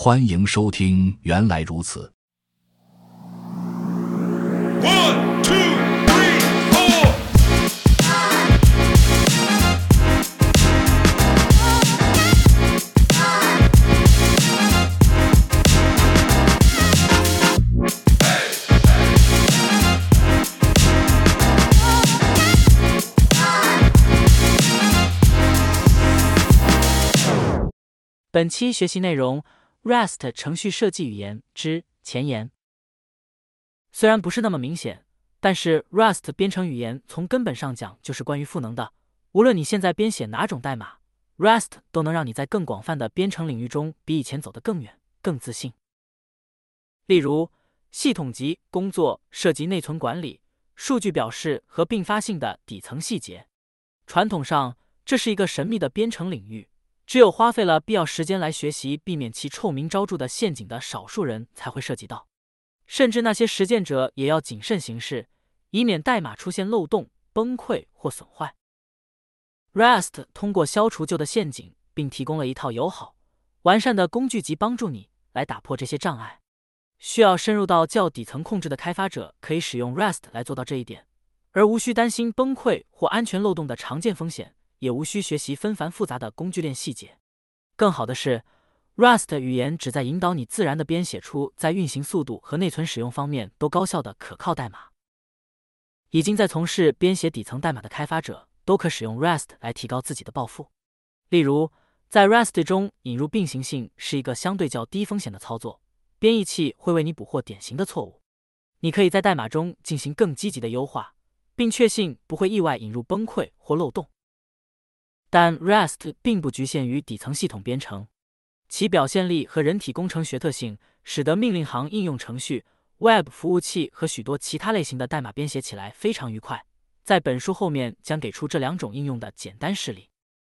欢迎收听《原来如此》。One, two, three, four. 本期学习内容：Rust 程序设计语言之前言。虽然不是那么明显，但是 Rust 编程语言从根本上讲就是关于赋能的。无论你现在编写哪种代码，Rust 都能让你在更广泛的编程领域中比以前走得更远、更自信。例如，系统级工作涉及内存管理、数据表示和并发性的底层细节。传统上，这是一个神秘的编程领域。只有花费了必要时间来学习，避免其臭名昭著的陷阱的少数人才会涉及到，甚至那些实践者也要谨慎行事，以免代码出现漏洞、崩溃或损坏。Rust 通过消除旧的陷阱，并提供了一套友好、完善的工具集，帮助你来打破这些障碍。需要深入到较底层控制的开发者可以使用 Rust 来做到这一点，而无需担心崩溃或安全漏洞的常见风险。也无需学习纷繁复杂的工具链细节。更好的是，Rust 语言旨在引导你自然的编写出在运行速度和内存使用方面都高效的可靠代码。已经在从事编写底层代码的开发者都可使用 Rust 来提高自己的抱负。例如，在 Rust 中引入并行性是一个相对较低风险的操作，编译器会为你捕获典型的错误。你可以在代码中进行更积极的优化，并确信不会意外引入崩溃或漏洞。但 REST 并不局限于底层系统编程，其表现力和人体工程学特性使得命令行应用程序、Web 服务器和许多其他类型的代码编写起来非常愉快。在本书后面将给出这两种应用的简单示例。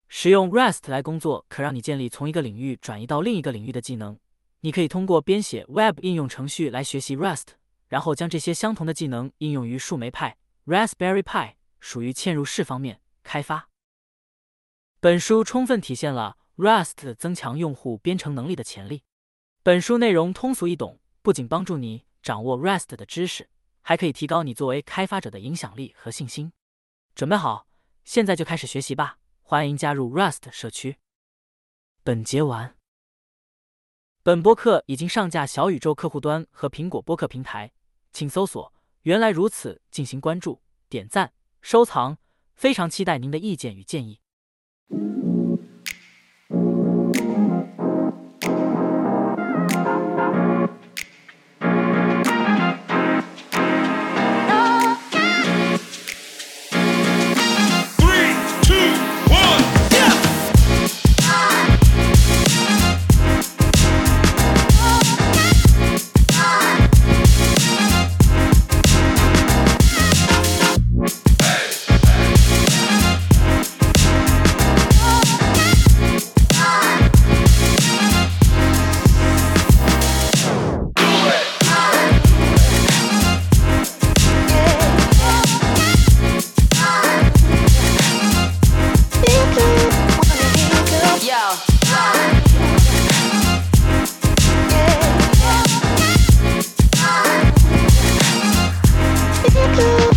使用 REST 来工作，可让你建立从一个领域转移到另一个领域的技能。你可以通过编写 Web 应用程序来学习 REST，然后将这些相同的技能应用于树莓派 （Raspberry Pi） 属于嵌入式方面开发。本书充分体现了 Rust 增强用户编程能力的潜力。本书内容通俗易懂，不仅帮助你掌握 Rust 的知识，还可以提高你作为开发者的影响力和信心。准备好，现在就开始学习吧！欢迎加入 Rust 社区。本节完。本播客已经上架小宇宙客户端和苹果播客平台，请搜索“原来如此”进行关注、点赞、收藏。非常期待您的意见与建议。Thank you. you.